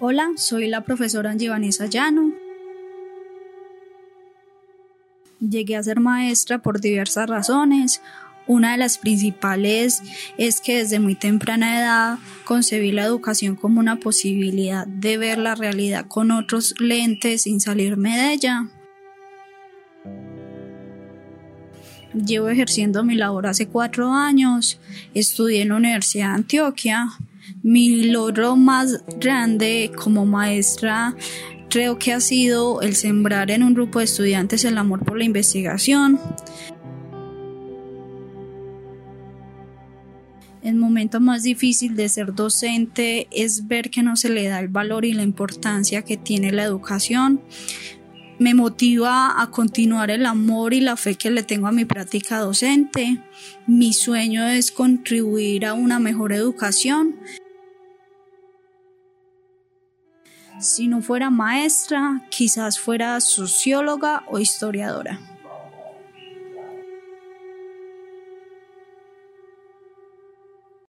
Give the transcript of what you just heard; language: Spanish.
Hola, soy la profesora Angie Vanessa Llano. Llegué a ser maestra por diversas razones. Una de las principales es que desde muy temprana edad concebí la educación como una posibilidad de ver la realidad con otros lentes sin salirme de ella. Llevo ejerciendo mi labor hace cuatro años. Estudié en la Universidad de Antioquia. Mi logro más grande como maestra creo que ha sido el sembrar en un grupo de estudiantes el amor por la investigación. El momento más difícil de ser docente es ver que no se le da el valor y la importancia que tiene la educación me motiva a continuar el amor y la fe que le tengo a mi práctica docente. Mi sueño es contribuir a una mejor educación. Si no fuera maestra, quizás fuera socióloga o historiadora.